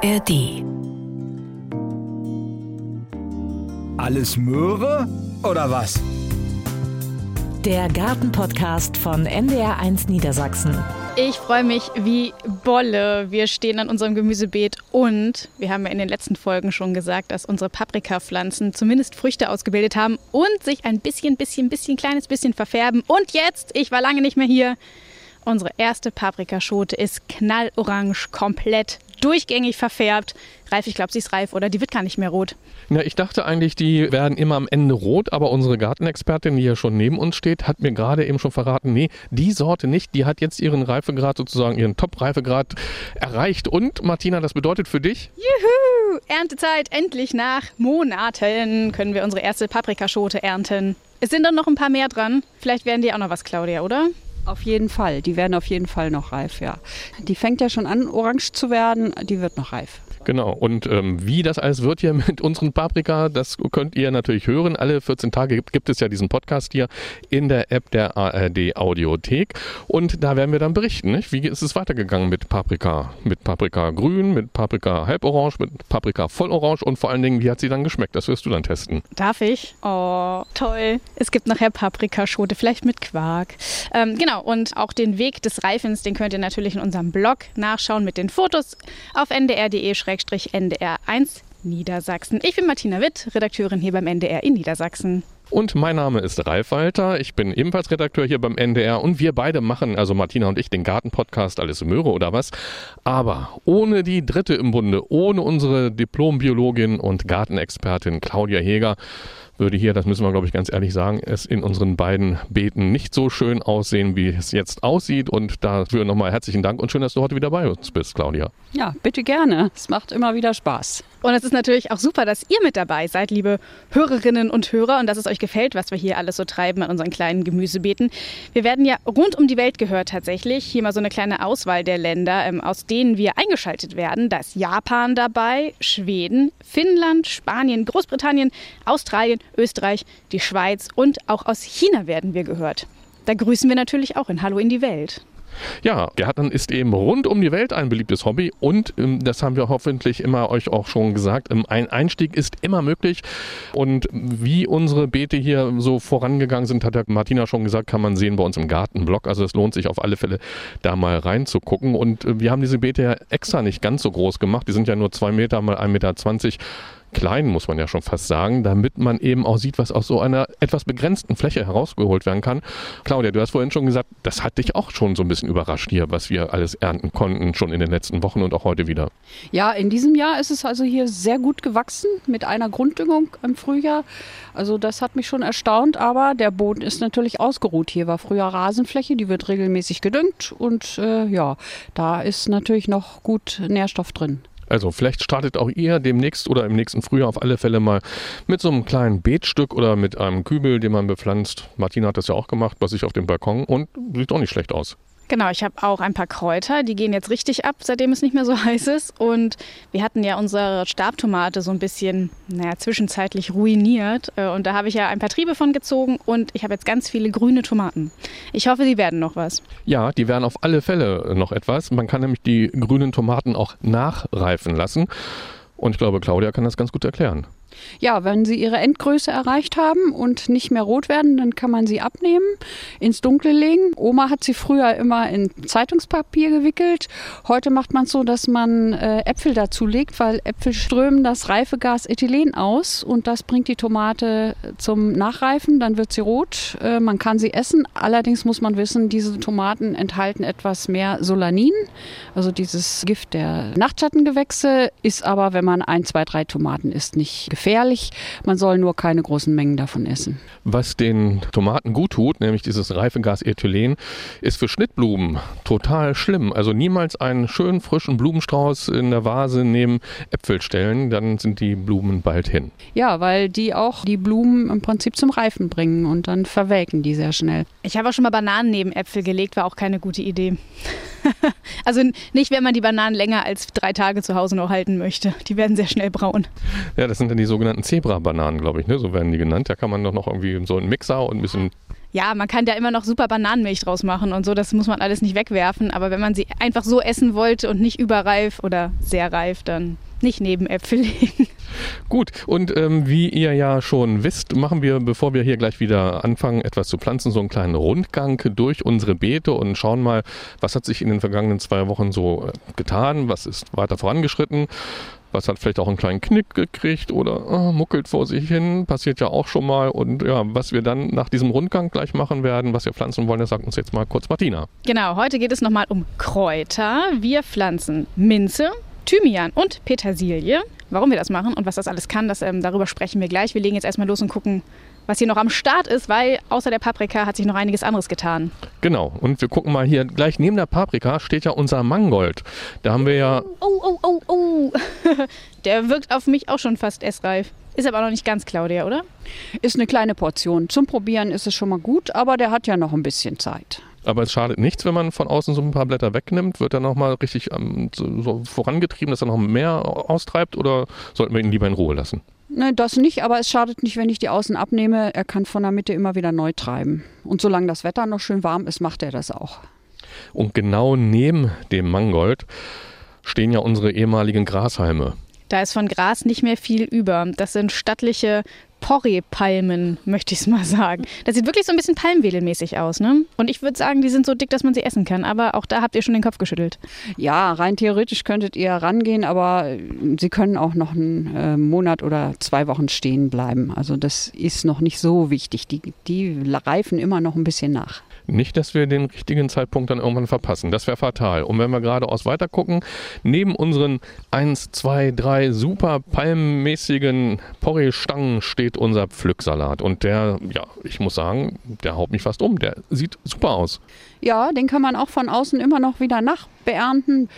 ARD. Alles Möhre oder was? Der Gartenpodcast von NDR1 Niedersachsen. Ich freue mich wie Bolle. Wir stehen an unserem Gemüsebeet und wir haben ja in den letzten Folgen schon gesagt, dass unsere Paprikapflanzen zumindest Früchte ausgebildet haben und sich ein bisschen, bisschen, bisschen, kleines bisschen verfärben. Und jetzt, ich war lange nicht mehr hier, unsere erste Paprikaschote ist knallorange, komplett durchgängig verfärbt. Reif, ich glaube, sie ist reif oder die wird gar nicht mehr rot. Ja, ich dachte eigentlich, die werden immer am Ende rot, aber unsere Gartenexpertin, die hier schon neben uns steht, hat mir gerade eben schon verraten, nee, die Sorte nicht, die hat jetzt ihren Reifegrad sozusagen, ihren Top-Reifegrad erreicht. Und Martina, das bedeutet für dich? Juhu! Erntezeit, endlich nach Monaten können wir unsere erste Paprikaschote ernten. Es sind dann noch ein paar mehr dran. Vielleicht werden die auch noch was, Claudia, oder? Auf jeden Fall. Die werden auf jeden Fall noch reif, ja. Die fängt ja schon an, orange zu werden. Die wird noch reif. Genau. Und ähm, wie das alles wird hier mit unseren Paprika, das könnt ihr natürlich hören. Alle 14 Tage gibt, gibt es ja diesen Podcast hier in der App der ARD Audiothek. Und da werden wir dann berichten, nicht? wie ist es weitergegangen mit Paprika? Mit Paprika grün, mit Paprika halborange, mit Paprika vollorange und vor allen Dingen, wie hat sie dann geschmeckt? Das wirst du dann testen. Darf ich? Oh, toll. Es gibt nachher Paprikaschote, vielleicht mit Quark. Ähm, genau, und auch den Weg des Reifens, den könnt ihr natürlich in unserem Blog nachschauen mit den Fotos auf ndr.de-ndr1 Niedersachsen. Ich bin Martina Witt, Redakteurin hier beim NDR in Niedersachsen. Und mein Name ist Ralf Walter. Ich bin ebenfalls Redakteur hier beim NDR und wir beide machen, also Martina und ich, den Gartenpodcast Alles Möhre oder was. Aber ohne die dritte im Bunde, ohne unsere Diplombiologin und Gartenexpertin Claudia Heger, würde hier, das müssen wir glaube ich ganz ehrlich sagen, es in unseren beiden Beeten nicht so schön aussehen, wie es jetzt aussieht. Und dafür nochmal herzlichen Dank und schön, dass du heute wieder bei uns bist, Claudia. Ja, bitte gerne. Es macht immer wieder Spaß. Und es ist natürlich auch super, dass ihr mit dabei seid, liebe Hörerinnen und Hörer, und dass es euch gefällt, was wir hier alles so treiben an unseren kleinen Gemüsebeeten. Wir werden ja rund um die Welt gehört tatsächlich. Hier mal so eine kleine Auswahl der Länder, ähm, aus denen wir eingeschaltet werden. Da ist Japan dabei, Schweden, Finnland, Spanien, Großbritannien, Australien, Österreich, die Schweiz und auch aus China werden wir gehört. Da grüßen wir natürlich auch in Hallo in die Welt. Ja, Gärtnern ist eben rund um die Welt ein beliebtes Hobby und ähm, das haben wir hoffentlich immer euch auch schon gesagt. Ähm, ein Einstieg ist immer möglich und wie unsere Beete hier so vorangegangen sind, hat Martina schon gesagt, kann man sehen bei uns im Gartenblog. Also es lohnt sich auf alle Fälle da mal reinzugucken und äh, wir haben diese Beete ja extra nicht ganz so groß gemacht. Die sind ja nur zwei Meter mal 1,20 Meter klein, muss man ja schon fast sagen, damit man eben auch sieht, was aus so einer etwas begrenzten Fläche herausgeholt werden kann. Claudia, du hast vorhin schon gesagt, das hat dich auch schon so ein bisschen überrascht hier, was wir alles ernten konnten, schon in den letzten Wochen und auch heute wieder. Ja, in diesem Jahr ist es also hier sehr gut gewachsen mit einer Grunddüngung im Frühjahr. Also das hat mich schon erstaunt, aber der Boden ist natürlich ausgeruht. Hier war früher Rasenfläche, die wird regelmäßig gedüngt und äh, ja, da ist natürlich noch gut Nährstoff drin. Also vielleicht startet auch ihr demnächst oder im nächsten Frühjahr auf alle Fälle mal mit so einem kleinen Beetstück oder mit einem Kübel, den man bepflanzt. Martina hat das ja auch gemacht bei sich auf dem Balkon und sieht auch nicht schlecht aus. Genau, ich habe auch ein paar Kräuter, die gehen jetzt richtig ab, seitdem es nicht mehr so heiß ist. Und wir hatten ja unsere Stabtomate so ein bisschen, naja, zwischenzeitlich ruiniert. Äh, und da habe ich ja ein paar Triebe von gezogen und ich habe jetzt ganz viele grüne Tomaten. Ich hoffe, die werden noch was. Ja, die werden auf alle Fälle noch etwas. Man kann nämlich die grünen Tomaten auch nachreifen lassen. Und ich glaube, Claudia kann das ganz gut erklären. Ja, wenn sie ihre Endgröße erreicht haben und nicht mehr rot werden, dann kann man sie abnehmen, ins Dunkle legen. Oma hat sie früher immer in Zeitungspapier gewickelt. Heute macht man es so, dass man äh, Äpfel dazu legt, weil Äpfel strömen das Reifegas Ethylen aus und das bringt die Tomate zum Nachreifen. Dann wird sie rot. Äh, man kann sie essen. Allerdings muss man wissen, diese Tomaten enthalten etwas mehr Solanin, also dieses Gift der Nachtschattengewächse, ist aber, wenn man ein, zwei, drei Tomaten isst, nicht gefährlich gefährlich. Man soll nur keine großen Mengen davon essen. Was den Tomaten gut tut, nämlich dieses Reifegas Ethylen, ist für Schnittblumen total schlimm. Also niemals einen schönen frischen Blumenstrauß in der Vase neben Äpfel stellen, dann sind die Blumen bald hin. Ja, weil die auch die Blumen im Prinzip zum Reifen bringen und dann verwelken die sehr schnell. Ich habe auch schon mal Bananen neben Äpfel gelegt, war auch keine gute Idee. also nicht, wenn man die Bananen länger als drei Tage zu Hause noch halten möchte. Die werden sehr schnell braun. Ja, das sind dann die sogenannten Zebra-Bananen, glaube ich, ne? so werden die genannt. Da kann man doch noch irgendwie so einen Mixer und ein bisschen Ja, man kann da immer noch super Bananenmilch draus machen und so, das muss man alles nicht wegwerfen. Aber wenn man sie einfach so essen wollte und nicht überreif oder sehr reif, dann nicht neben Äpfel legen. Gut, und ähm, wie ihr ja schon wisst, machen wir, bevor wir hier gleich wieder anfangen, etwas zu pflanzen, so einen kleinen Rundgang durch unsere Beete und schauen mal, was hat sich in den vergangenen zwei Wochen so äh, getan, was ist weiter vorangeschritten. Was hat vielleicht auch einen kleinen Knick gekriegt oder oh, muckelt vor sich hin, passiert ja auch schon mal. Und ja, was wir dann nach diesem Rundgang gleich machen werden, was wir pflanzen wollen, das sagt uns jetzt mal kurz Martina. Genau, heute geht es nochmal um Kräuter. Wir pflanzen Minze, Thymian und Petersilie. Warum wir das machen und was das alles kann, das, ähm, darüber sprechen wir gleich. Wir legen jetzt erstmal los und gucken, was hier noch am Start ist, weil außer der Paprika hat sich noch einiges anderes getan. Genau, und wir gucken mal hier, gleich neben der Paprika steht ja unser Mangold. Da haben wir ja... Oh, oh, oh, oh. der wirkt auf mich auch schon fast essreif. Ist aber noch nicht ganz, Claudia, oder? Ist eine kleine Portion. Zum Probieren ist es schon mal gut, aber der hat ja noch ein bisschen Zeit. Aber es schadet nichts, wenn man von außen so ein paar Blätter wegnimmt. Wird er nochmal richtig ähm, so, so vorangetrieben, dass er noch mehr austreibt oder sollten wir ihn lieber in Ruhe lassen? Nein, das nicht, aber es schadet nicht, wenn ich die außen abnehme. Er kann von der Mitte immer wieder neu treiben. Und solange das Wetter noch schön warm ist, macht er das auch. Und genau neben dem Mangold stehen ja unsere ehemaligen Grashalme. Da ist von Gras nicht mehr viel über. Das sind stattliche Porree-Palmen, möchte ich es mal sagen. Das sieht wirklich so ein bisschen palmwedelmäßig aus, ne? Und ich würde sagen, die sind so dick, dass man sie essen kann. Aber auch da habt ihr schon den Kopf geschüttelt. Ja, rein theoretisch könntet ihr rangehen, aber sie können auch noch einen äh, Monat oder zwei Wochen stehen bleiben. Also das ist noch nicht so wichtig. Die, die reifen immer noch ein bisschen nach. Nicht, dass wir den richtigen Zeitpunkt dann irgendwann verpassen. Das wäre fatal. Und wenn wir geradeaus weiter gucken, neben unseren 1, 2, 3 super palmmäßigen Porree-Stangen steht unser Pflücksalat. Und der, ja, ich muss sagen, der haut mich fast um. Der sieht super aus. Ja, den kann man auch von außen immer noch wieder nachbeernten.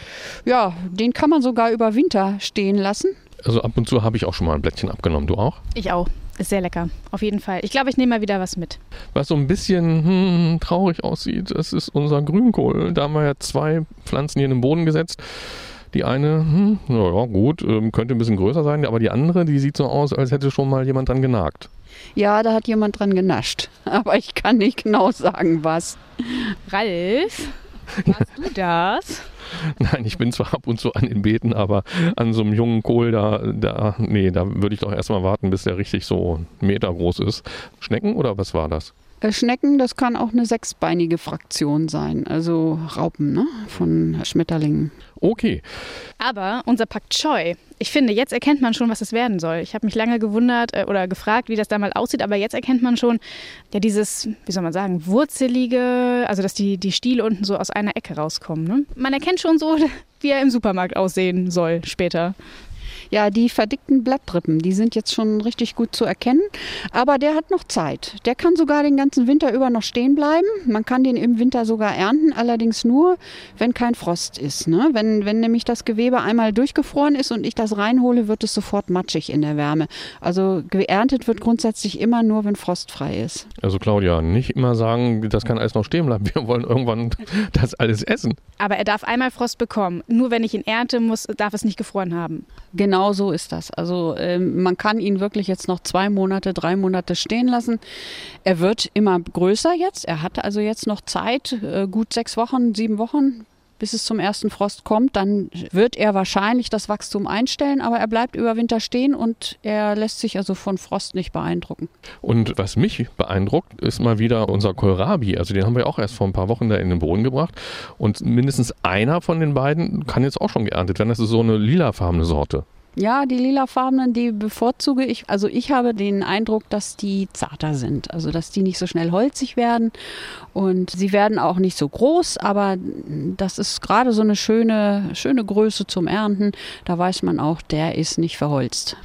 Ja, den kann man sogar über Winter stehen lassen. Also ab und zu habe ich auch schon mal ein Blättchen abgenommen. Du auch? Ich auch. Ist sehr lecker, auf jeden Fall. Ich glaube, ich nehme mal wieder was mit. Was so ein bisschen hm, traurig aussieht, das ist unser Grünkohl. Da haben wir ja zwei Pflanzen hier in den Boden gesetzt. Die eine, hm, ja gut, ähm, könnte ein bisschen größer sein, aber die andere, die sieht so aus, als hätte schon mal jemand dran genagt. Ja, da hat jemand dran genascht. Aber ich kann nicht genau sagen, was. Ralf, warst du das? Nein, ich bin zwar ab und zu an den Beeten, aber an so einem jungen Kohl, da, da, nee, da würde ich doch erstmal warten, bis der richtig so einen Meter groß ist. Schnecken oder was war das? Äh, Schnecken, das kann auch eine sechsbeinige Fraktion sein, also Raupen ne? von Schmetterlingen. Okay. Aber unser Pak Choi, ich finde, jetzt erkennt man schon, was es werden soll. Ich habe mich lange gewundert äh, oder gefragt, wie das da mal aussieht, aber jetzt erkennt man schon, ja, dieses, wie soll man sagen, wurzelige, also dass die, die Stiele unten so aus einer Ecke rauskommen. Ne? Man erkennt schon so, wie er im Supermarkt aussehen soll später. Ja, die verdickten Blattrippen, die sind jetzt schon richtig gut zu erkennen. Aber der hat noch Zeit. Der kann sogar den ganzen Winter über noch stehen bleiben. Man kann den im Winter sogar ernten, allerdings nur, wenn kein Frost ist. Ne? Wenn, wenn nämlich das Gewebe einmal durchgefroren ist und ich das reinhole, wird es sofort matschig in der Wärme. Also geerntet wird grundsätzlich immer nur, wenn frostfrei ist. Also Claudia, nicht immer sagen, das kann alles noch stehen bleiben. Wir wollen irgendwann das alles essen. Aber er darf einmal Frost bekommen. Nur wenn ich ihn ernte muss, darf es nicht gefroren haben. Genau so ist das. Also ähm, man kann ihn wirklich jetzt noch zwei Monate, drei Monate stehen lassen. Er wird immer größer jetzt. Er hat also jetzt noch Zeit, äh, gut sechs Wochen, sieben Wochen, bis es zum ersten Frost kommt. Dann wird er wahrscheinlich das Wachstum einstellen, aber er bleibt über Winter stehen und er lässt sich also von Frost nicht beeindrucken. Und was mich beeindruckt, ist mal wieder unser Kohlrabi. Also den haben wir auch erst vor ein paar Wochen da in den Boden gebracht. Und mindestens einer von den beiden kann jetzt auch schon geerntet werden. Das ist so eine lilafarbene Sorte. Ja, die lilafarbenen, die bevorzuge ich. Also ich habe den Eindruck, dass die zarter sind. Also dass die nicht so schnell holzig werden. Und sie werden auch nicht so groß, aber das ist gerade so eine schöne, schöne Größe zum Ernten. Da weiß man auch, der ist nicht verholzt.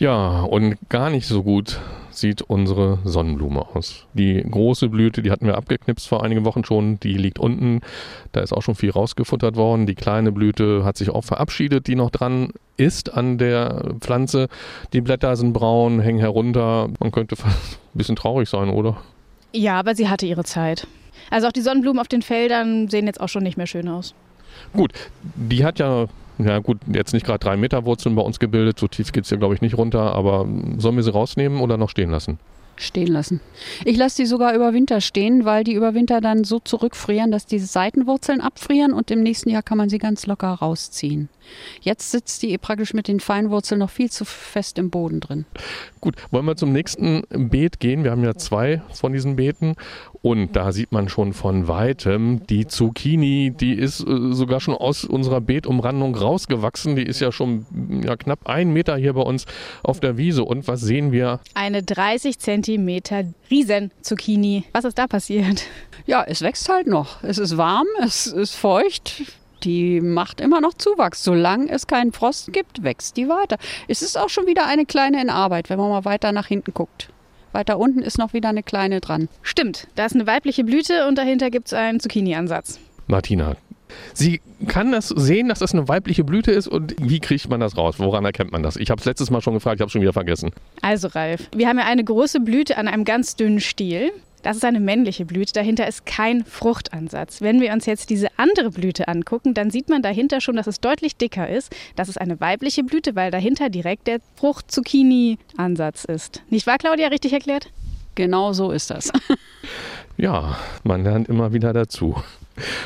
Ja, und gar nicht so gut sieht unsere Sonnenblume aus. Die große Blüte, die hatten wir abgeknipst vor einigen Wochen schon, die liegt unten. Da ist auch schon viel rausgefuttert worden. Die kleine Blüte hat sich auch verabschiedet, die noch dran ist an der Pflanze. Die Blätter sind braun, hängen herunter. Man könnte fast ein bisschen traurig sein, oder? Ja, aber sie hatte ihre Zeit. Also auch die Sonnenblumen auf den Feldern sehen jetzt auch schon nicht mehr schön aus. Gut, die hat ja ja gut, jetzt nicht gerade drei Meter Wurzeln bei uns gebildet, so tief geht es ja glaube ich nicht runter, aber sollen wir sie rausnehmen oder noch stehen lassen? Stehen lassen. Ich lasse die sogar über Winter stehen, weil die über Winter dann so zurückfrieren, dass die Seitenwurzeln abfrieren und im nächsten Jahr kann man sie ganz locker rausziehen. Jetzt sitzt die praktisch mit den Feinwurzeln noch viel zu fest im Boden drin. Gut, wollen wir zum nächsten Beet gehen? Wir haben ja zwei von diesen Beeten und da sieht man schon von weitem die Zucchini, die ist äh, sogar schon aus unserer Beetumrandung rausgewachsen. Die ist ja schon ja, knapp einen Meter hier bei uns auf der Wiese. Und was sehen wir? Eine 30 Zentimeter Riesen-Zucchini. Was ist da passiert? Ja, es wächst halt noch. Es ist warm, es ist feucht die macht immer noch Zuwachs. Solange es keinen Frost gibt, wächst die weiter. Es ist auch schon wieder eine kleine in Arbeit, wenn man mal weiter nach hinten guckt. Weiter unten ist noch wieder eine kleine dran. Stimmt, da ist eine weibliche Blüte und dahinter gibt es einen Zucchini-Ansatz. Martina, Sie kann das sehen, dass das eine weibliche Blüte ist und wie kriegt man das raus? Woran erkennt man das? Ich habe es letztes Mal schon gefragt, ich habe es schon wieder vergessen. Also Ralf, wir haben ja eine große Blüte an einem ganz dünnen Stiel. Das ist eine männliche Blüte, dahinter ist kein Fruchtansatz. Wenn wir uns jetzt diese andere Blüte angucken, dann sieht man dahinter schon, dass es deutlich dicker ist. Das ist eine weibliche Blüte, weil dahinter direkt der Frucht-Zucchini-Ansatz ist. Nicht wahr, Claudia, richtig erklärt? Genau so ist das. ja, man lernt immer wieder dazu.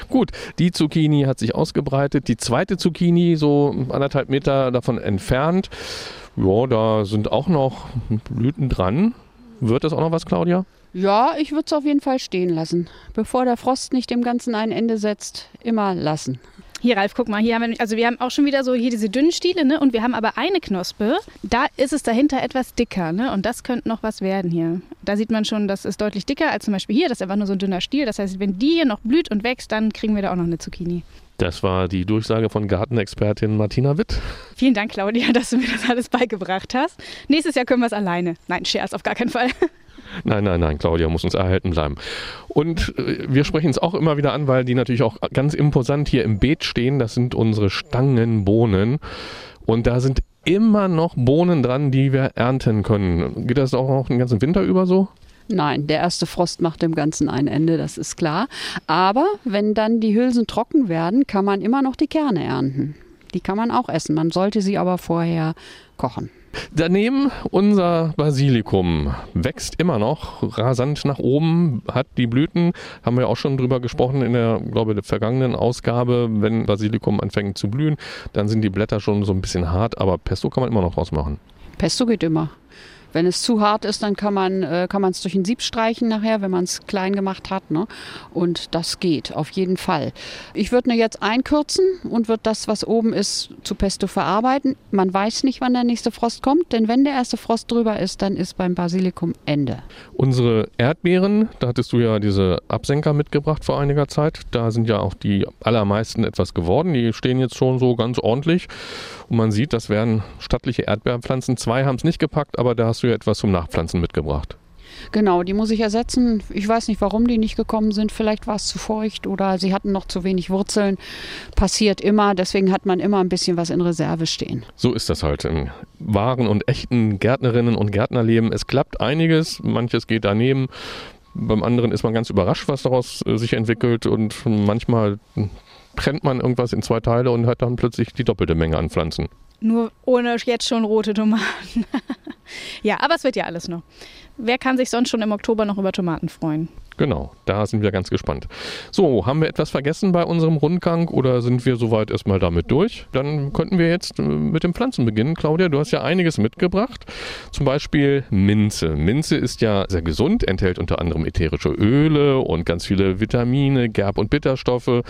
Gut, die Zucchini hat sich ausgebreitet. Die zweite Zucchini, so anderthalb Meter davon entfernt. Ja, da sind auch noch Blüten dran. Wird das auch noch was, Claudia? Ja, ich würde es auf jeden Fall stehen lassen. Bevor der Frost nicht dem Ganzen ein Ende setzt, immer lassen. Hier, Ralf, guck mal, hier haben wir, also wir haben auch schon wieder so hier diese dünnen Stiele, ne? Und wir haben aber eine Knospe, da ist es dahinter etwas dicker, ne? Und das könnte noch was werden hier. Da sieht man schon, das ist deutlich dicker als zum Beispiel hier, das ist einfach nur so ein dünner Stiel. Das heißt, wenn die hier noch blüht und wächst, dann kriegen wir da auch noch eine Zucchini. Das war die Durchsage von Gartenexpertin Martina Witt. Vielen Dank, Claudia, dass du mir das alles beigebracht hast. Nächstes Jahr können wir es alleine. Nein, Scherz, auf gar keinen Fall. Nein, nein, nein, Claudia muss uns erhalten bleiben. Und äh, wir sprechen es auch immer wieder an, weil die natürlich auch ganz imposant hier im Beet stehen. Das sind unsere Stangenbohnen. Und da sind immer noch Bohnen dran, die wir ernten können. Geht das auch noch den ganzen Winter über so? Nein, der erste Frost macht dem Ganzen ein Ende, das ist klar. Aber wenn dann die Hülsen trocken werden, kann man immer noch die Kerne ernten. Die kann man auch essen. Man sollte sie aber vorher kochen. Daneben unser Basilikum wächst immer noch rasant nach oben, hat die Blüten, haben wir auch schon drüber gesprochen in der, glaube der vergangenen Ausgabe. Wenn Basilikum anfängt zu blühen, dann sind die Blätter schon so ein bisschen hart, aber Pesto kann man immer noch draus machen. Pesto geht immer. Wenn es zu hart ist, dann kann man äh, es durch ein Sieb streichen nachher, wenn man es klein gemacht hat. Ne? Und das geht auf jeden Fall. Ich würde nur jetzt einkürzen und würde das, was oben ist, zu Pesto verarbeiten. Man weiß nicht, wann der nächste Frost kommt, denn wenn der erste Frost drüber ist, dann ist beim Basilikum Ende. Unsere Erdbeeren, da hattest du ja diese Absenker mitgebracht vor einiger Zeit. Da sind ja auch die allermeisten etwas geworden. Die stehen jetzt schon so ganz ordentlich. Und man sieht, das wären stattliche Erdbeerpflanzen. Zwei haben es nicht gepackt, aber da hast du ja etwas zum Nachpflanzen mitgebracht. Genau, die muss ich ersetzen. Ich weiß nicht, warum die nicht gekommen sind. Vielleicht war es zu feucht oder sie hatten noch zu wenig Wurzeln. Passiert immer. Deswegen hat man immer ein bisschen was in Reserve stehen. So ist das halt im wahren und echten Gärtnerinnen und Gärtnerleben. Es klappt einiges, manches geht daneben. Beim anderen ist man ganz überrascht, was daraus äh, sich entwickelt und manchmal trennt man irgendwas in zwei Teile und hat dann plötzlich die doppelte Menge an Pflanzen. Nur ohne jetzt schon rote Tomaten. ja, aber es wird ja alles noch. Wer kann sich sonst schon im Oktober noch über Tomaten freuen? Genau, da sind wir ganz gespannt. So, haben wir etwas vergessen bei unserem Rundgang oder sind wir soweit erstmal damit durch? Dann könnten wir jetzt äh, mit den Pflanzen beginnen. Claudia, du hast ja einiges mitgebracht. Zum Beispiel Minze. Minze ist ja sehr gesund, enthält unter anderem ätherische Öle und ganz viele Vitamine, Gerb- und Bitterstoffe,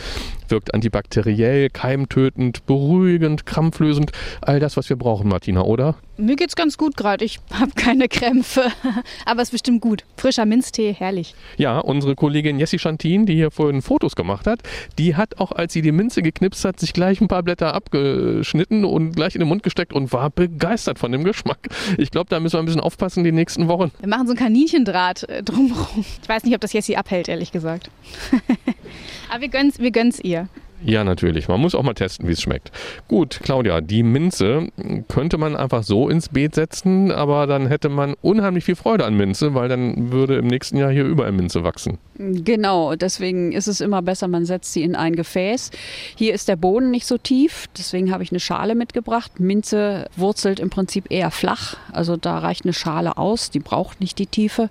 wirkt antibakteriell, keimtötend, beruhigend, krampflösend. All das, was wir brauchen, Martina, oder? Mir geht's ganz gut gerade. Ich habe keine Krämpfe. Aber es ist bestimmt gut. Frischer Minztee, herrlich. Ja, unsere Kollegin Jessie Chantin, die hier vorhin Fotos gemacht hat, die hat auch, als sie die Minze geknipst hat, sich gleich ein paar Blätter abgeschnitten und gleich in den Mund gesteckt und war begeistert von dem Geschmack. Ich glaube, da müssen wir ein bisschen aufpassen die nächsten Wochen. Wir machen so ein Kaninchendraht äh, drumherum. Ich weiß nicht, ob das Jessie abhält, ehrlich gesagt. Aber wir gönnen's, wir gönnen's ihr. Ja, natürlich. Man muss auch mal testen, wie es schmeckt. Gut, Claudia, die Minze könnte man einfach so ins Beet setzen, aber dann hätte man unheimlich viel Freude an Minze, weil dann würde im nächsten Jahr hier überall Minze wachsen. Genau, deswegen ist es immer besser, man setzt sie in ein Gefäß. Hier ist der Boden nicht so tief, deswegen habe ich eine Schale mitgebracht. Minze wurzelt im Prinzip eher flach, also da reicht eine Schale aus, die braucht nicht die Tiefe.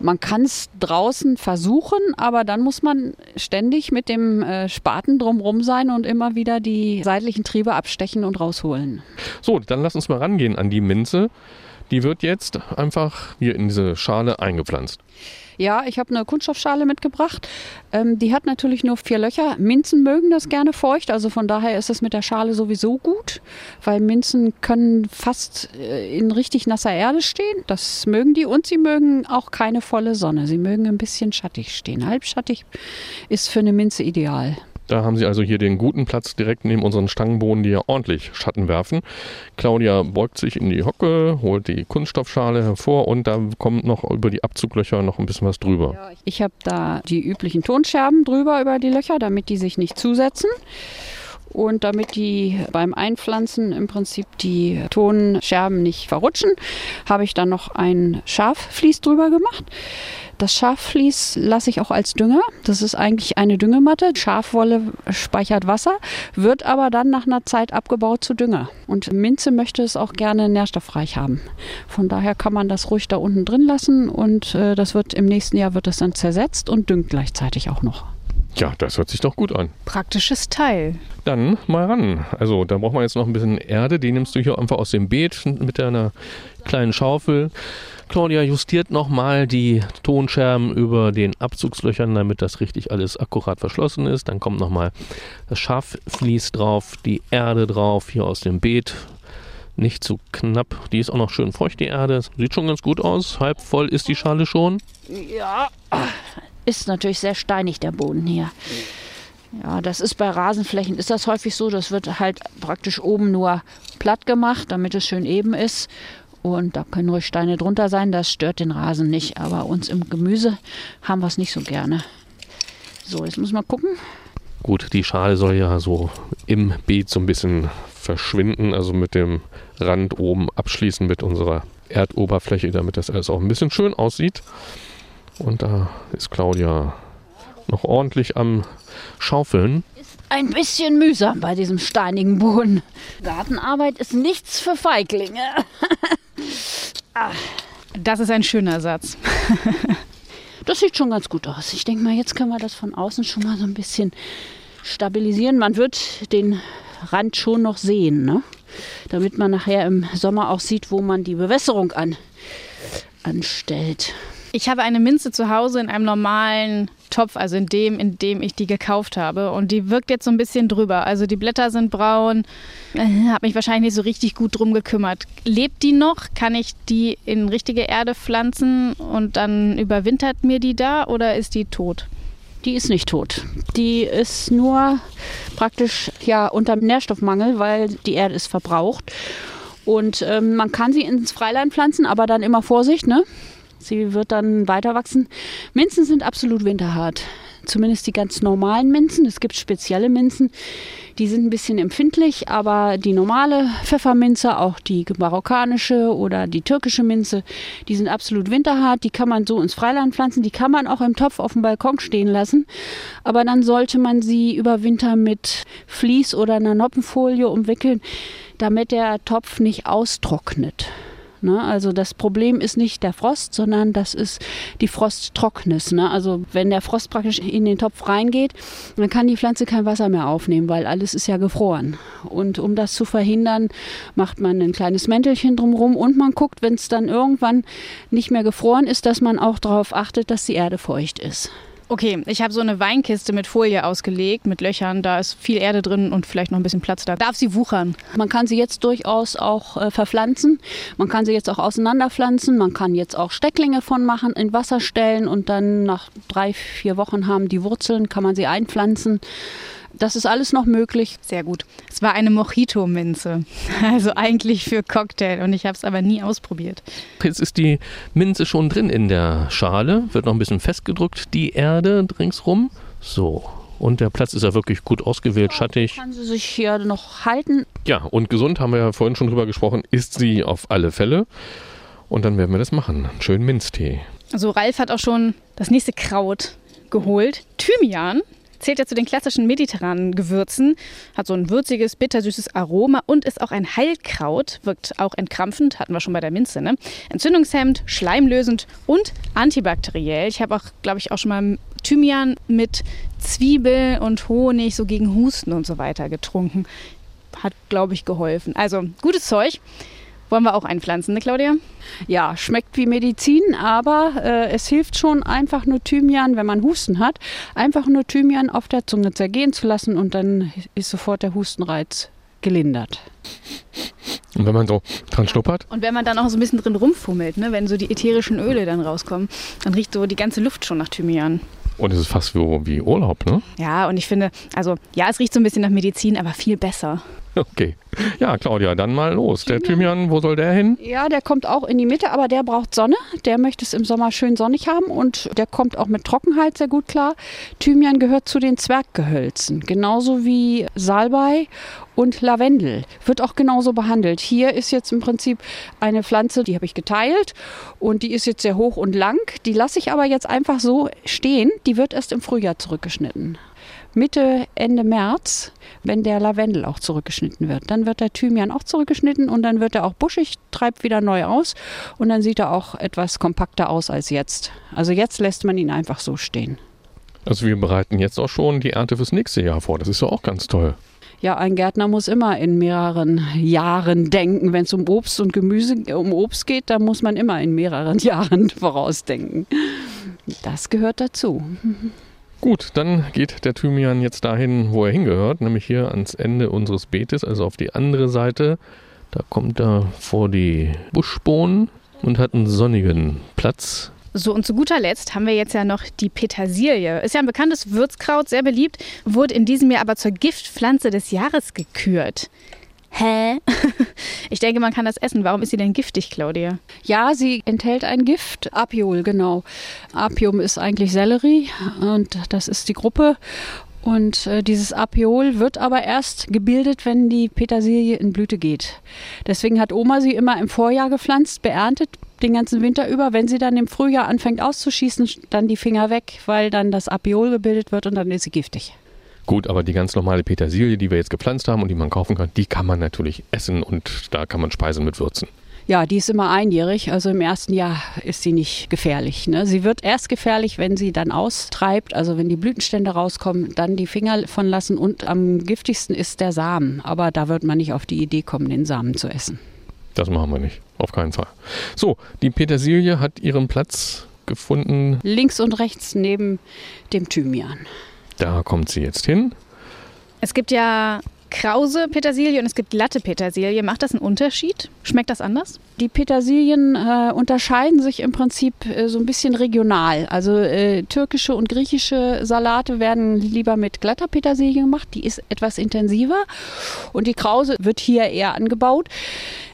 Man kann es draußen versuchen, aber dann muss man ständig mit dem äh, Spaten drumrum sein und immer wieder die seitlichen Triebe abstechen und rausholen. So, dann lass uns mal rangehen an die Minze. Die wird jetzt einfach hier in diese Schale eingepflanzt. Ja, ich habe eine Kunststoffschale mitgebracht. Ähm, die hat natürlich nur vier Löcher. Minzen mögen das gerne feucht, also von daher ist es mit der Schale sowieso gut, weil Minzen können fast äh, in richtig nasser Erde stehen. Das mögen die und sie mögen auch keine volle Sonne. Sie mögen ein bisschen schattig stehen. Halbschattig ist für eine Minze ideal. Da haben Sie also hier den guten Platz direkt neben unseren Stangenbohnen, die ja ordentlich Schatten werfen. Claudia beugt sich in die Hocke, holt die Kunststoffschale hervor und da kommt noch über die Abzuglöcher noch ein bisschen was drüber. Ich habe da die üblichen Tonscherben drüber über die Löcher, damit die sich nicht zusetzen. Und damit die beim Einpflanzen im Prinzip die Tonscherben nicht verrutschen, habe ich dann noch ein Schafvlies drüber gemacht. Das Schafvlies lasse ich auch als Dünger. Das ist eigentlich eine Düngematte. Schafwolle speichert Wasser, wird aber dann nach einer Zeit abgebaut zu Dünger. Und Minze möchte es auch gerne nährstoffreich haben. Von daher kann man das ruhig da unten drin lassen und äh, das wird im nächsten Jahr wird es dann zersetzt und düngt gleichzeitig auch noch. Ja, das hört sich doch gut an. Praktisches Teil. Dann mal ran. Also da braucht man jetzt noch ein bisschen Erde. Die nimmst du hier einfach aus dem Beet mit deiner kleinen Schaufel. Claudia justiert nochmal die Tonscherben über den Abzugslöchern, damit das richtig alles akkurat verschlossen ist. Dann kommt nochmal das Schafvlies drauf, die Erde drauf, hier aus dem Beet. Nicht zu knapp. Die ist auch noch schön feucht, die Erde. Sieht schon ganz gut aus. Halb voll ist die Schale schon. Ja, ist natürlich sehr steinig der Boden hier. Ja, das ist bei Rasenflächen ist das häufig so. Das wird halt praktisch oben nur platt gemacht, damit es schön eben ist. Und da können ruhig Steine drunter sein. Das stört den Rasen nicht. Aber uns im Gemüse haben wir es nicht so gerne. So, jetzt muss man gucken. Gut, die Schale soll ja so im Beet so ein bisschen verschwinden, also mit dem Rand oben abschließen mit unserer Erdoberfläche, damit das alles auch ein bisschen schön aussieht. Und da ist Claudia noch ordentlich am Schaufeln. Ist ein bisschen mühsam bei diesem steinigen Boden. Gartenarbeit ist nichts für Feiglinge. ah. Das ist ein schöner Satz. das sieht schon ganz gut aus. Ich denke mal, jetzt können wir das von außen schon mal so ein bisschen stabilisieren. Man wird den Rand schon noch sehen, ne? damit man nachher im Sommer auch sieht, wo man die Bewässerung an, anstellt. Ich habe eine Minze zu Hause in einem normalen Topf, also in dem, in dem ich die gekauft habe. Und die wirkt jetzt so ein bisschen drüber. Also die Blätter sind braun. Äh, habe mich wahrscheinlich nicht so richtig gut drum gekümmert. Lebt die noch? Kann ich die in richtige Erde pflanzen und dann überwintert mir die da oder ist die tot? Die ist nicht tot. Die ist nur praktisch ja unter Nährstoffmangel, weil die Erde ist verbraucht. Und ähm, man kann sie ins Freiland pflanzen, aber dann immer Vorsicht, ne? Sie wird dann weiter wachsen. Minzen sind absolut winterhart. Zumindest die ganz normalen Minzen. Es gibt spezielle Minzen, die sind ein bisschen empfindlich, aber die normale Pfefferminze, auch die marokkanische oder die türkische Minze, die sind absolut winterhart. Die kann man so ins Freiland pflanzen. Die kann man auch im Topf auf dem Balkon stehen lassen. Aber dann sollte man sie über Winter mit Vlies oder einer Noppenfolie umwickeln, damit der Topf nicht austrocknet. Ne? Also das Problem ist nicht der Frost, sondern das ist die Frosttrocknis. Ne? Also wenn der Frost praktisch in den Topf reingeht, dann kann die Pflanze kein Wasser mehr aufnehmen, weil alles ist ja gefroren. Und um das zu verhindern, macht man ein kleines Mäntelchen drumherum und man guckt, wenn es dann irgendwann nicht mehr gefroren ist, dass man auch darauf achtet, dass die Erde feucht ist. Okay, ich habe so eine Weinkiste mit Folie ausgelegt, mit Löchern. Da ist viel Erde drin und vielleicht noch ein bisschen Platz da. Darf sie wuchern? Man kann sie jetzt durchaus auch äh, verpflanzen. Man kann sie jetzt auch auseinanderpflanzen. Man kann jetzt auch Stecklinge von machen, in Wasser stellen und dann nach drei, vier Wochen haben die Wurzeln, kann man sie einpflanzen. Das ist alles noch möglich. Sehr gut. Es war eine Mojito-Minze. Also eigentlich für Cocktail und ich habe es aber nie ausprobiert. Jetzt ist die Minze schon drin in der Schale, wird noch ein bisschen festgedrückt, die Erde ringsrum. So. und der Platz ist ja wirklich gut ausgewählt, schattig. Kann sie sich hier noch halten. Ja, und gesund haben wir ja vorhin schon drüber gesprochen, ist sie auf alle Fälle. Und dann werden wir das machen. Einen schönen Minztee. Also Ralf hat auch schon das nächste Kraut geholt. Thymian zählt ja zu den klassischen mediterranen Gewürzen, hat so ein würziges, bittersüßes Aroma und ist auch ein Heilkraut, wirkt auch entkrampfend, hatten wir schon bei der Minze, ne? Entzündungshemmend, schleimlösend und antibakteriell. Ich habe auch, glaube ich, auch schon mal Thymian mit Zwiebel und Honig so gegen Husten und so weiter getrunken. Hat, glaube ich, geholfen. Also gutes Zeug. Wollen wir auch einpflanzen, ne Claudia? Ja, schmeckt wie Medizin, aber äh, es hilft schon einfach nur Thymian, wenn man Husten hat, einfach nur Thymian auf der Zunge zergehen zu lassen und dann ist sofort der Hustenreiz gelindert. Und wenn man so dran schnuppert? Und wenn man dann auch so ein bisschen drin rumfummelt, ne, wenn so die ätherischen Öle dann rauskommen, dann riecht so die ganze Luft schon nach Thymian. Und es ist fast wie, wie Urlaub, ne? Ja, und ich finde, also ja, es riecht so ein bisschen nach Medizin, aber viel besser. Okay. Ja, Claudia, dann mal los. Der Thymian, wo soll der hin? Ja, der kommt auch in die Mitte, aber der braucht Sonne. Der möchte es im Sommer schön sonnig haben und der kommt auch mit Trockenheit sehr gut klar. Thymian gehört zu den Zwerggehölzen, genauso wie Salbei und Lavendel. Wird auch genauso behandelt. Hier ist jetzt im Prinzip eine Pflanze, die habe ich geteilt und die ist jetzt sehr hoch und lang. Die lasse ich aber jetzt einfach so stehen. Die wird erst im Frühjahr zurückgeschnitten. Mitte, Ende März, wenn der Lavendel auch zurückgeschnitten wird. Dann wird der Thymian auch zurückgeschnitten und dann wird er auch buschig, treibt wieder neu aus und dann sieht er auch etwas kompakter aus als jetzt. Also jetzt lässt man ihn einfach so stehen. Also wir bereiten jetzt auch schon die Ernte fürs nächste Jahr vor. Das ist ja auch ganz toll. Ja, ein Gärtner muss immer in mehreren Jahren denken. Wenn es um Obst und Gemüse, um Obst geht, dann muss man immer in mehreren Jahren vorausdenken. Das gehört dazu. Gut, dann geht der Thymian jetzt dahin, wo er hingehört, nämlich hier ans Ende unseres Beetes, also auf die andere Seite. Da kommt er vor die Buschbohnen und hat einen sonnigen Platz. So, und zu guter Letzt haben wir jetzt ja noch die Petersilie. Ist ja ein bekanntes Würzkraut, sehr beliebt, wurde in diesem Jahr aber zur Giftpflanze des Jahres gekürt. Hä? Ich denke, man kann das essen. Warum ist sie denn giftig, Claudia? Ja, sie enthält ein Gift, Apiol, genau. Apium ist eigentlich Sellerie und das ist die Gruppe. Und äh, dieses Apiol wird aber erst gebildet, wenn die Petersilie in Blüte geht. Deswegen hat Oma sie immer im Vorjahr gepflanzt, beerntet den ganzen Winter über. Wenn sie dann im Frühjahr anfängt auszuschießen, dann die Finger weg, weil dann das Apiol gebildet wird und dann ist sie giftig. Gut, aber die ganz normale Petersilie, die wir jetzt gepflanzt haben und die man kaufen kann, die kann man natürlich essen und da kann man Speisen mit würzen. Ja, die ist immer einjährig, also im ersten Jahr ist sie nicht gefährlich. Ne? Sie wird erst gefährlich, wenn sie dann austreibt, also wenn die Blütenstände rauskommen, dann die Finger von lassen und am giftigsten ist der Samen. Aber da wird man nicht auf die Idee kommen, den Samen zu essen. Das machen wir nicht, auf keinen Fall. So, die Petersilie hat ihren Platz gefunden. Links und rechts neben dem Thymian. Da kommt sie jetzt hin. Es gibt ja krause Petersilie und es gibt glatte Petersilie. Macht das einen Unterschied? Schmeckt das anders? Die Petersilien äh, unterscheiden sich im Prinzip äh, so ein bisschen regional. Also äh, türkische und griechische Salate werden lieber mit glatter Petersilie gemacht. Die ist etwas intensiver und die krause wird hier eher angebaut.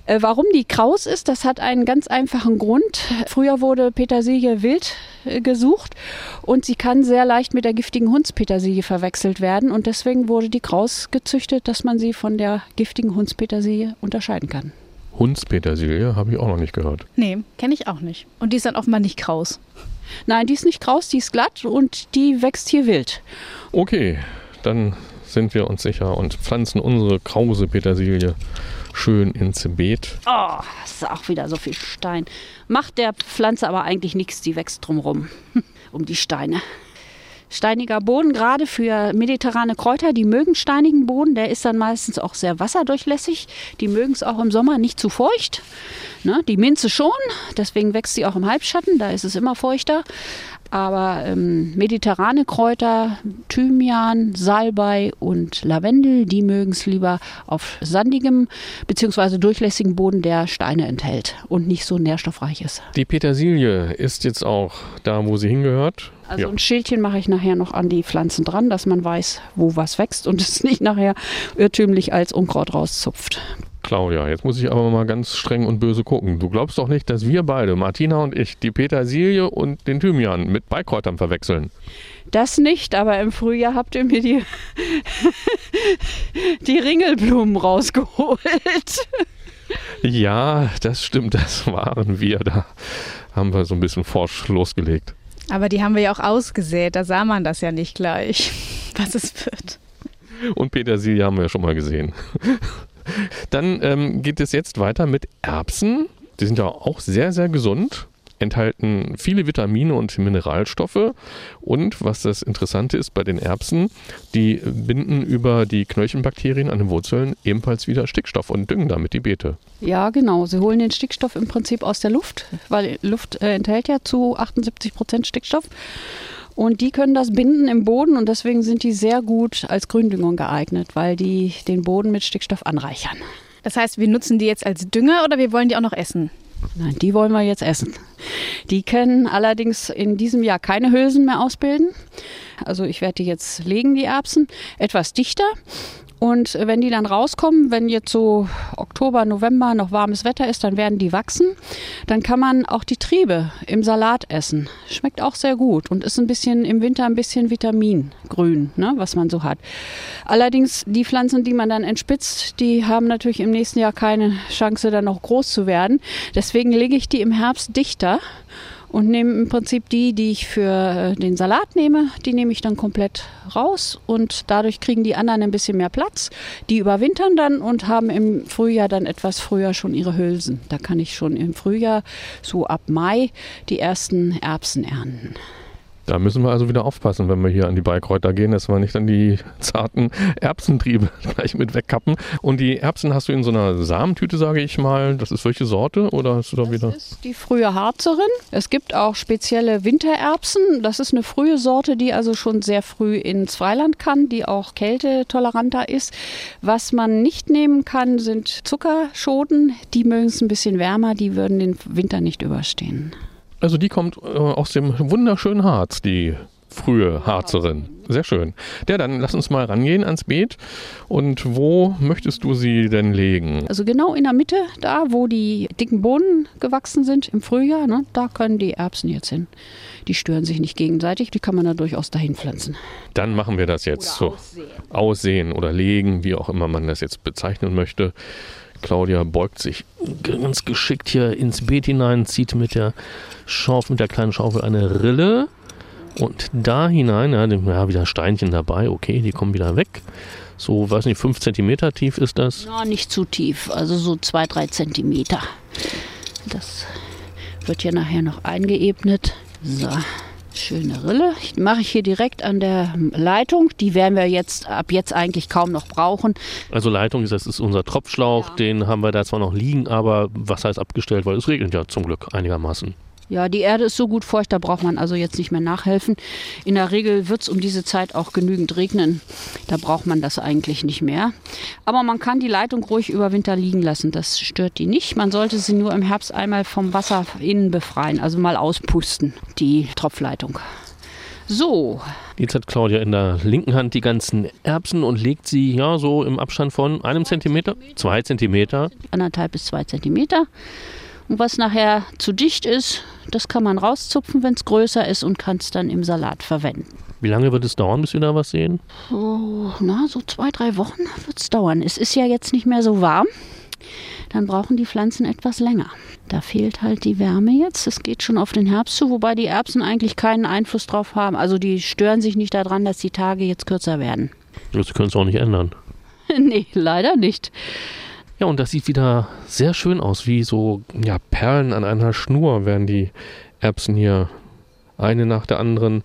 Äh, warum die kraus ist, das hat einen ganz einfachen Grund. Früher wurde Petersilie wild äh, gesucht und sie kann sehr leicht mit der giftigen Hundspetersilie verwechselt werden und deswegen wurde die kraus gezüchtet, dass man sie von der giftigen Hundspetersilie unterscheiden kann. Hundspetersilie habe ich auch noch nicht gehört. Nee, kenne ich auch nicht. Und die ist dann offenbar nicht kraus. Nein, die ist nicht kraus, die ist glatt und die wächst hier wild. Okay, dann sind wir uns sicher und pflanzen unsere krause Petersilie schön ins Beet. Oh, das ist auch wieder so viel Stein. Macht der Pflanze aber eigentlich nichts, die wächst drumrum, um die Steine. Steiniger Boden, gerade für mediterrane Kräuter, die mögen steinigen Boden. Der ist dann meistens auch sehr wasserdurchlässig. Die mögen es auch im Sommer nicht zu feucht. Ne, die Minze schon, deswegen wächst sie auch im Halbschatten, da ist es immer feuchter. Aber ähm, mediterrane Kräuter, Thymian, Salbei und Lavendel, die mögen es lieber auf sandigem bzw. durchlässigem Boden, der Steine enthält und nicht so nährstoffreich ist. Die Petersilie ist jetzt auch da, wo sie hingehört. Also Ja. ein Schildchen mache ich nachher noch an die Pflanzen dran, dass man weiß, wo was wächst und es nicht nachher irrtümlich als Unkraut rauszupft. Claudia, jetzt muss ich aber mal ganz streng und böse gucken. Du glaubst doch nicht, dass wir beide, Martina und ich, die Petersilie und den Thymian mit Beikräutern verwechseln. Das nicht, aber im Frühjahr habt ihr mir die, die Ringelblumen rausgeholt. Ja, das stimmt, das waren wir. Da haben wir so ein bisschen forsch losgelegt. Aber die haben wir ja auch ausgesät, da sah man das ja nicht gleich, was es wird. Und Petersilie haben wir ja schon mal gesehen. Dann ähm, geht es jetzt weiter mit Erbsen. Die sind ja auch sehr, sehr gesund, enthalten viele Vitamine und Mineralstoffe. Und was das Interessante ist bei den Erbsen, die binden über die Knöllchenbakterien an den Wurzeln ebenfalls wieder Stickstoff und düngen damit die Beete. Ja, genau. Sie holen den Stickstoff im Prinzip aus der Luft, weil Luft äh, enthält ja zu 78 Prozent Stickstoff. Und die können das binden im Boden und deswegen sind die sehr gut als Gründüngung geeignet, weil die den Boden mit Stickstoff anreichern. Das heißt, wir nutzen die jetzt als Dünger oder wir wollen die auch noch essen? Nein, die wollen wir jetzt essen. Die können allerdings in diesem Jahr keine Hülsen mehr ausbilden. Also ich werde die jetzt legen, die Erbsen, etwas dichter. Und wenn die dann rauskommen, wenn jetzt so Oktober, November noch warmes Wetter ist, dann werden die wachsen. Dann kann man auch die Triebe im Salat essen. Schmeckt auch sehr gut und ist ein bisschen im Winter ein bisschen Vitamingrün, ne, was man so hat. Allerdings die Pflanzen, die man dann entspitzt, die haben natürlich im nächsten Jahr keine Chance, dann noch groß zu werden. Deswegen lege ich die im Herbst dichter und nehme im Prinzip die, die ich für den Salat nehme, die nehme ich dann komplett raus und dadurch kriegen die anderen ein bisschen mehr Platz. Die überwintern dann und haben im Frühjahr dann etwas früher schon ihre Hülsen. Da kann ich schon im Frühjahr, so ab Mai, die ersten Erbsen ernten. Da müssen wir also wieder aufpassen, wenn wir hier an die Beikräuter gehen, dass wir nicht dann die zarten Erbsentriebe gleich mit wegkappen. Und die Erbsen hast du in so einer Samentüte, sage ich mal. Das ist welche Sorte oder hast du da das wieder? Das ist die frühe Harzerin. Es gibt auch spezielle Wintererbsen. Das ist eine frühe Sorte, die also schon sehr früh ins Freiland kann, die auch kältetoleranter ist. Was man nicht nehmen kann, sind Zuckerschoten. Die mögen es ein bisschen wärmer, die würden den Winter nicht überstehen. Also die kommt äh, aus dem wunderschönen Harz, die frühe Harzerin. Sehr schön. Ja, dann lass uns mal rangehen ans Beet. Und wo möchtest du sie denn legen? Also genau in der Mitte, da wo die dicken Bohnen gewachsen sind im Frühjahr, ne, da können die Erbsen jetzt hin. Die stören sich nicht gegenseitig, die kann man da durchaus dahin pflanzen. Dann machen wir das jetzt so. Aussehen oder legen, wie auch immer man das jetzt bezeichnen möchte. Claudia beugt sich ganz geschickt hier ins Beet hinein, zieht mit der Schaufel, mit der kleinen Schaufel eine Rille und da hinein, ja, ja, wieder Steinchen dabei, okay, die kommen wieder weg. So, weiß nicht, 5 cm tief ist das. Ja, nicht zu tief, also so 2, 3 Zentimeter. Das wird ja nachher noch eingeebnet. So, schöne Rille. Die mache ich hier direkt an der Leitung. Die werden wir jetzt ab jetzt eigentlich kaum noch brauchen. Also Leitung, das ist unser Tropfschlauch, Ja. den haben wir da zwar noch liegen, aber Wasser ist abgestellt, weil es regnet ja zum Glück einigermaßen. Ja, die Erde ist so gut feucht, da braucht man also jetzt nicht mehr nachhelfen. In der Regel wird es um diese Zeit auch genügend regnen. Da braucht man das eigentlich nicht mehr. Aber man kann die Leitung ruhig über Winter liegen lassen. Das stört die nicht. Man sollte sie nur im Herbst einmal vom Wasser innen befreien, also mal auspusten, die Tropfleitung. So, Jetzt hat Claudia in der linken Hand die ganzen Erbsen und legt sie ja so im Abstand von einem Zentimeter, zwei Zentimeter. anderthalb bis zwei Zentimeter. Und was nachher zu dicht ist, das kann man rauszupfen, wenn es größer ist und kann es dann im Salat verwenden. Wie lange wird es dauern, bis wir da was sehen? So, na, so zwei, drei Wochen wird es dauern. Es ist ja jetzt nicht mehr so warm. Dann brauchen die Pflanzen etwas länger. Da fehlt halt die Wärme jetzt. Es geht schon auf den Herbst zu, wobei die Erbsen eigentlich keinen Einfluss drauf haben. Also die stören sich nicht daran, dass die Tage jetzt kürzer werden. Das können es auch nicht ändern. nee, leider nicht. Ja, und das sieht wieder sehr schön aus, wie so ja, Perlen an einer Schnur werden die Erbsen hier eine nach der anderen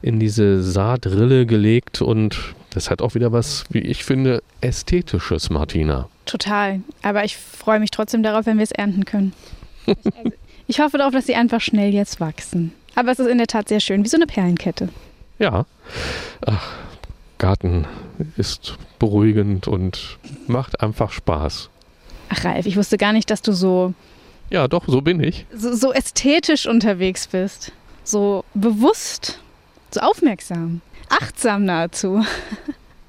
in diese Saatrille gelegt und das hat auch wieder was, wie ich finde, ästhetisches, Martina. Total. Aber ich freue mich trotzdem darauf, wenn wir es ernten können. Also, ich hoffe darauf, dass sie einfach schnell jetzt wachsen. Aber es ist in der Tat sehr schön, wie so eine Perlenkette. Ja, ach, Garten ist beruhigend und macht einfach Spaß. Ach Ralf, ich wusste gar nicht, dass du so, Ja, doch, so bin ich. so, so ästhetisch unterwegs bist. So bewusst, so aufmerksam, achtsam nahezu.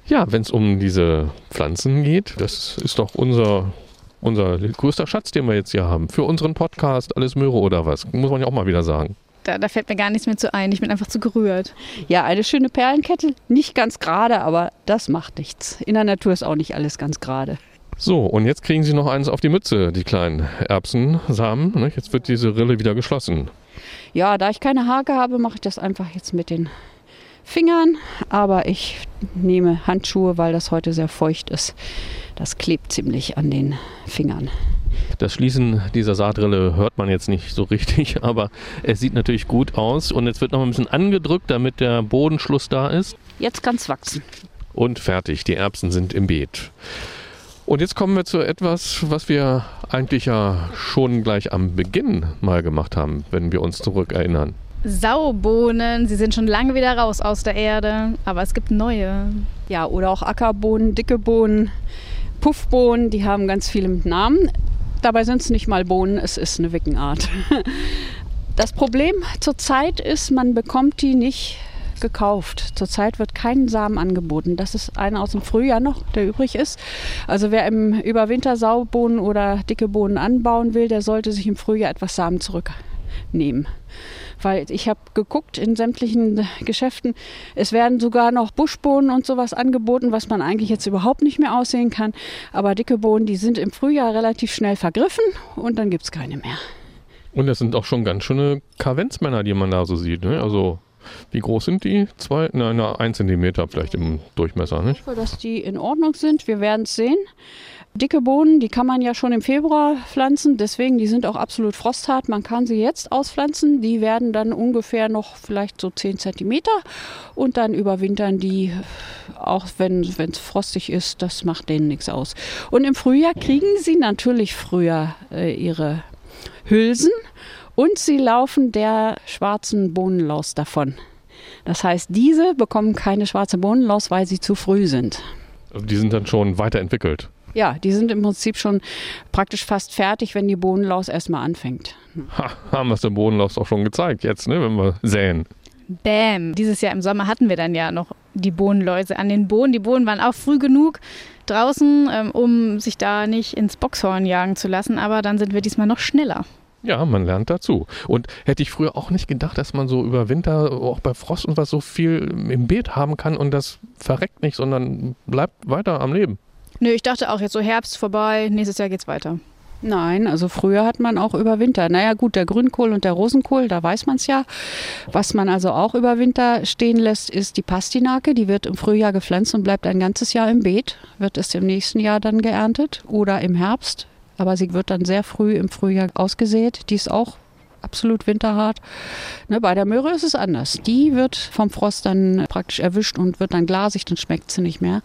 Ja, wenn es um diese Pflanzen geht, das ist doch unser, unser größter Schatz, den wir jetzt hier haben. Für unseren Podcast, alles Möhre oder was. Muss man ja auch mal wieder sagen. Da, da fällt mir gar nichts mehr zu ein. Ich bin einfach zu gerührt. Ja, eine schöne Perlenkette, nicht ganz gerade, aber das macht nichts. In der Natur ist auch nicht alles ganz gerade. So, und jetzt kriegen Sie noch eins auf die Mütze, die kleinen Erbsensamen. ne? Jetzt wird diese Rille wieder geschlossen. Ja, da ich keine Hake habe, mache ich das einfach jetzt mit den Fingern. Aber ich nehme Handschuhe, weil das heute sehr feucht ist. Das klebt ziemlich an den Fingern. Das Schließen dieser Saatrille hört man jetzt nicht so richtig, aber es sieht natürlich gut aus. Und jetzt wird noch ein bisschen angedrückt, damit der Bodenschluss da ist. Jetzt kann es wachsen. Und fertig, die Erbsen sind im Beet. Und jetzt kommen wir zu etwas, was wir eigentlich ja schon gleich am Beginn mal gemacht haben, wenn wir uns zurückerinnern. Saubohnen, sie sind schon lange wieder raus aus der Erde, aber es gibt neue. Ja, oder auch Ackerbohnen, dicke Bohnen, Puffbohnen, die haben ganz viele Namen. Dabei sind es nicht mal Bohnen, es ist eine Wickenart. Das Problem zurzeit ist, man bekommt die nicht gekauft. Zurzeit wird kein Samen angeboten. Das ist einer aus dem Frühjahr noch, der übrig ist. Also wer im Überwinter Saubohnen oder dicke Bohnen anbauen will, der sollte sich im Frühjahr etwas Samen zurücknehmen. Weil ich habe geguckt in sämtlichen Geschäften, es werden sogar noch Buschbohnen und sowas angeboten, was man eigentlich jetzt überhaupt nicht mehr aussehen kann. Aber dicke Bohnen, die sind im Frühjahr relativ schnell vergriffen und dann gibt es keine mehr. Und das sind auch schon ganz schöne Kavenzmänner, die man da so sieht. Ne? Also wie groß sind die? Zwei? Nein, na, ein Zentimeter vielleicht im Durchmesser, nicht? Ich hoffe, dass die in Ordnung sind. Wir werden es sehen. Dicke Bohnen, die kann man ja schon im Februar pflanzen, deswegen die sind auch absolut frosthart. Man kann sie jetzt auspflanzen. Die werden dann ungefähr noch vielleicht so 10 Zentimeter und dann überwintern die, auch wenn es frostig ist, das macht denen nichts aus. Und im Frühjahr kriegen sie natürlich früher äh, ihre Hülsen und sie laufen der schwarzen Bohnenlaus davon. Das heißt, diese bekommen keine schwarze Bohnenlaus, weil sie zu früh sind. Also die sind dann schon weiterentwickelt. Ja, die sind im Prinzip schon praktisch fast fertig, wenn die Bohnenlaus erstmal anfängt. Ha, haben wir es dem Bodenlaus auch schon gezeigt jetzt, ne, wenn wir säen. Bäm. Dieses Jahr im Sommer hatten wir dann ja noch die Bohnenläuse an den Bohnen. Die Bohnen waren auch früh genug draußen, ähm, um sich da nicht ins Boxhorn jagen zu lassen. Aber dann sind wir diesmal noch schneller. Ja, man lernt dazu. Und hätte ich früher auch nicht gedacht, dass man so über Winter, auch bei Frost und was, so viel im Beet haben kann und das verreckt nicht, sondern bleibt weiter am Leben. Nö, ich dachte auch jetzt so Herbst vorbei, nächstes Jahr geht's weiter. Nein, also früher hat man auch über Winter. Naja gut, der Grünkohl und der Rosenkohl, da weiß man es ja. Was man also auch über Winter stehen lässt, ist die Pastinake. Die wird im Frühjahr gepflanzt und bleibt ein ganzes Jahr im Beet. Wird es im nächsten Jahr dann geerntet oder im Herbst. Aber sie wird dann sehr früh im Frühjahr ausgesät. Die ist auch absolut winterhart. Ne, bei der Möhre ist es anders. Die wird vom Frost dann praktisch erwischt und wird dann glasig, dann schmeckt sie nicht mehr.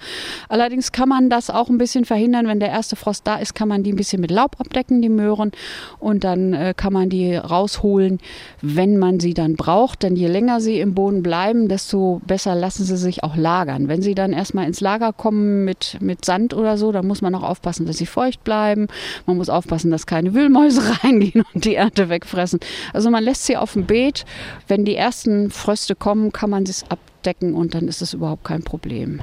Allerdings kann man das auch ein bisschen verhindern, wenn der erste Frost da ist, kann man die ein bisschen mit Laub abdecken, die Möhren, und dann äh, kann man die rausholen, wenn man sie dann braucht. Denn je länger sie im Boden bleiben, desto besser lassen sie sich auch lagern. Wenn sie dann erstmal ins Lager kommen mit, mit Sand oder so, dann muss man auch aufpassen, dass sie feucht bleiben. Man muss aufpassen, dass keine Wühlmäuse reingehen und die Ernte wegfressen. Also man lässt sie auf dem Beet. Wenn die ersten Fröste kommen, kann man sie abdecken und dann ist es überhaupt kein Problem.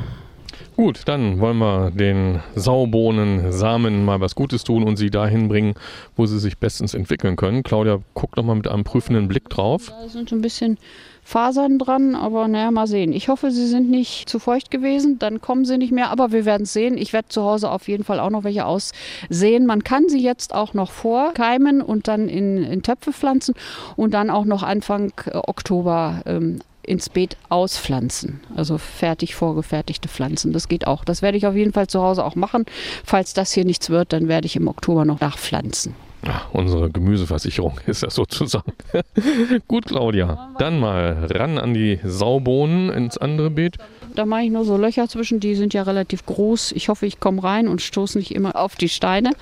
Gut, dann wollen wir den Saubohnen, Samen mal was Gutes tun und sie dahin bringen, wo sie sich bestens entwickeln können. Claudia guckt nochmal mit einem prüfenden Blick drauf. Da sind ein bisschen Fasern dran, aber naja, mal sehen. Ich hoffe, sie sind nicht zu feucht gewesen, dann kommen sie nicht mehr, aber wir werden es sehen. Ich werde zu Hause auf jeden Fall auch noch welche aussehen. Man kann sie jetzt auch noch vorkeimen und dann in, in Töpfe pflanzen und dann auch noch Anfang äh, Oktober ähm, ins Beet auspflanzen. Also fertig vorgefertigte Pflanzen. Das geht auch. Das werde ich auf jeden Fall zu Hause auch machen. Falls das hier nichts wird, dann werde ich im Oktober noch nachpflanzen. Ja, unsere Gemüseversicherung ist das sozusagen. Gut, Claudia. Dann mal ran an die Saubohnen ins andere Beet. Da mache ich nur so Löcher zwischen, die sind ja relativ groß. Ich hoffe, ich komme rein und stoße nicht immer auf die Steine.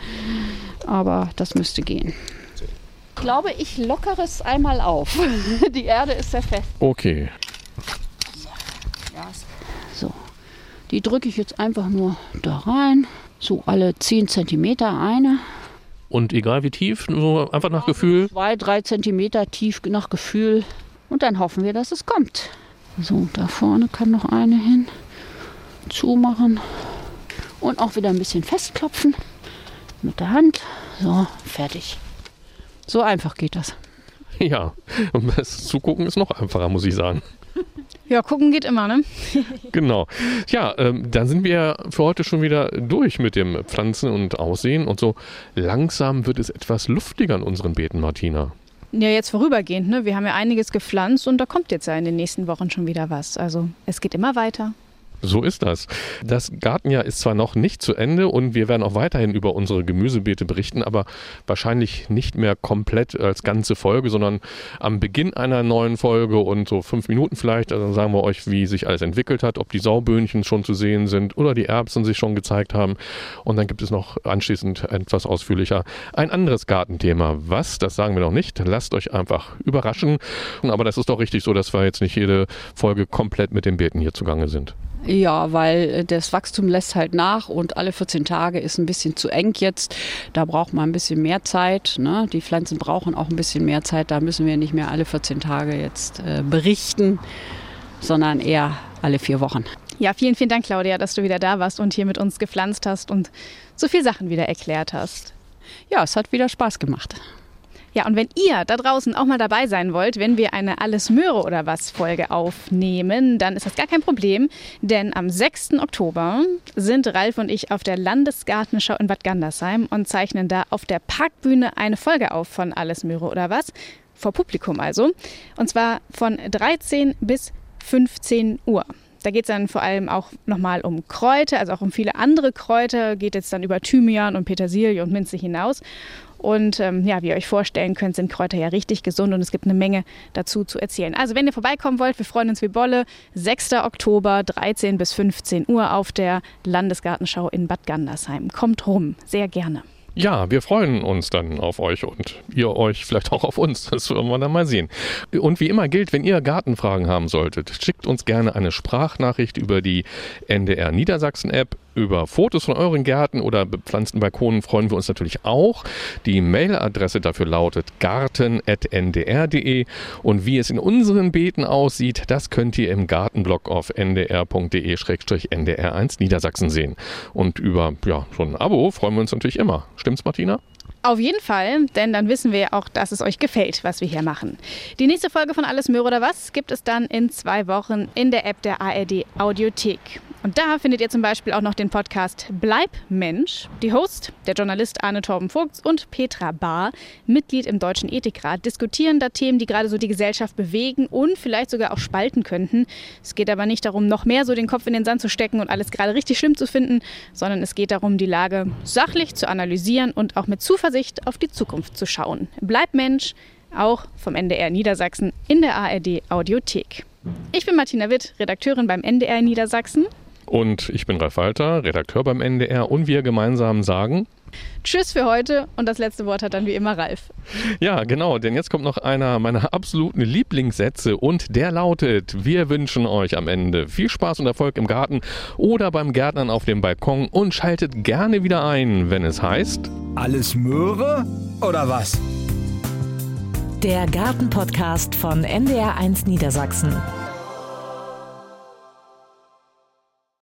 Aber das müsste gehen. Ich glaube, ich lockere es einmal auf. Die Erde ist sehr fest. Okay. So, die drücke ich jetzt einfach nur da rein. So alle 10 cm eine. Und egal wie tief, so einfach nach Gefühl. Zwei, drei Zentimeter tief nach Gefühl. Und dann hoffen wir, dass es kommt. So, da vorne kann noch eine hin. Zumachen. Und auch wieder ein bisschen festklopfen. mit der Hand. So, fertig. So einfach geht das. Ja, und das Zugucken ist noch einfacher, muss ich sagen. Ja, gucken geht immer, ne? Genau. Ja, ähm, dann sind wir für heute schon wieder durch mit dem Pflanzen und Aussehen und so langsam wird es etwas luftiger in unseren Beeten, Martina. Ja, jetzt vorübergehend, ne? Wir haben ja einiges gepflanzt und da kommt jetzt ja in den nächsten Wochen schon wieder was. Also es geht immer weiter. So ist das. Das Gartenjahr ist zwar noch nicht zu Ende und wir werden auch weiterhin über unsere Gemüsebeete berichten, aber wahrscheinlich nicht mehr komplett als ganze Folge, sondern am Beginn einer neuen Folge und so fünf Minuten vielleicht. Also sagen wir euch, wie sich alles entwickelt hat, ob die Sauböhnchen schon zu sehen sind oder die Erbsen sich schon gezeigt haben. Und dann gibt es noch anschließend etwas ausführlicher ein anderes Gartenthema. Was? Das sagen wir noch nicht. Lasst euch einfach überraschen. Aber das ist doch richtig so, dass wir jetzt nicht jede Folge komplett mit den Beeten hier zugange sind. Ja, weil äh, das Wachstum lässt halt nach und alle 14 Tage ist ein bisschen zu eng jetzt. Da braucht man ein bisschen mehr Zeit. Ne? Die Pflanzen brauchen auch ein bisschen mehr Zeit. Da müssen wir nicht mehr alle 14 Tage jetzt äh, berichten, sondern eher alle vier Wochen. Ja, vielen, vielen Dank, Claudia, dass du wieder da warst und hier mit uns gepflanzt hast und so viele Sachen wieder erklärt hast. Ja, es hat wieder Spaß gemacht. Ja, und wenn ihr da draußen auch mal dabei sein wollt, wenn wir eine Alles Möhre oder was Folge aufnehmen, dann ist das gar kein Problem, denn am 6. Oktober sind Ralf und ich auf der Landesgartenschau in Bad Gandersheim und zeichnen da auf der Parkbühne eine Folge auf von Alles Möhre oder was, vor Publikum also, und zwar von 13 bis 15 Uhr. Da geht es dann vor allem auch nochmal um Kräuter, also auch um viele andere Kräuter, geht jetzt dann über Thymian und Petersilie und Minze hinaus. Und ähm, ja, wie ihr euch vorstellen könnt, sind Kräuter ja richtig gesund und es gibt eine Menge dazu zu erzählen. Also wenn ihr vorbeikommen wollt, wir freuen uns wie Bolle. 6. Oktober, 13 bis 15 Uhr auf der Landesgartenschau in Bad Gandersheim. Kommt rum, sehr gerne. Ja, wir freuen uns dann auf euch und ihr euch vielleicht auch auf uns. Das werden wir dann mal sehen. Und wie immer gilt, wenn ihr Gartenfragen haben solltet, schickt uns gerne eine Sprachnachricht über die NDR Niedersachsen App über Fotos von euren Gärten oder bepflanzten Balkonen freuen wir uns natürlich auch. Die Mailadresse dafür lautet garten.ndr.de und wie es in unseren Beeten aussieht, das könnt ihr im Gartenblog auf ndr.de-ndr1 Niedersachsen sehen. Und über ja, so ein Abo freuen wir uns natürlich immer. Stimmt's, Martina? Auf jeden Fall, denn dann wissen wir ja auch, dass es euch gefällt, was wir hier machen. Die nächste Folge von Alles Möhre oder was gibt es dann in zwei Wochen in der App der ARD Audiothek. Und da findet ihr zum Beispiel auch noch den Podcast Bleib Mensch. Die Host, der Journalist Arne Torben Vogts und Petra Bahr, Mitglied im Deutschen Ethikrat, diskutieren da Themen, die gerade so die Gesellschaft bewegen und vielleicht sogar auch spalten könnten. Es geht aber nicht darum, noch mehr so den Kopf in den Sand zu stecken und alles gerade richtig schlimm zu finden, sondern es geht darum, die Lage sachlich zu analysieren und auch mit Zuversicht auf die Zukunft zu schauen. Bleib Mensch, auch vom NDR Niedersachsen in der ARD Audiothek. Ich bin Martina Witt, Redakteurin beim NDR Niedersachsen. Und ich bin Ralf Walter, Redakteur beim NDR und wir gemeinsam sagen Tschüss für heute und das letzte Wort hat dann wie immer Ralf. Ja, genau, denn jetzt kommt noch einer meiner absoluten Lieblingssätze und der lautet, wir wünschen euch am Ende viel Spaß und Erfolg im Garten oder beim Gärtnern auf dem Balkon und schaltet gerne wieder ein, wenn es heißt Alles Möhre oder was? Der Gartenpodcast von NDR1 Niedersachsen.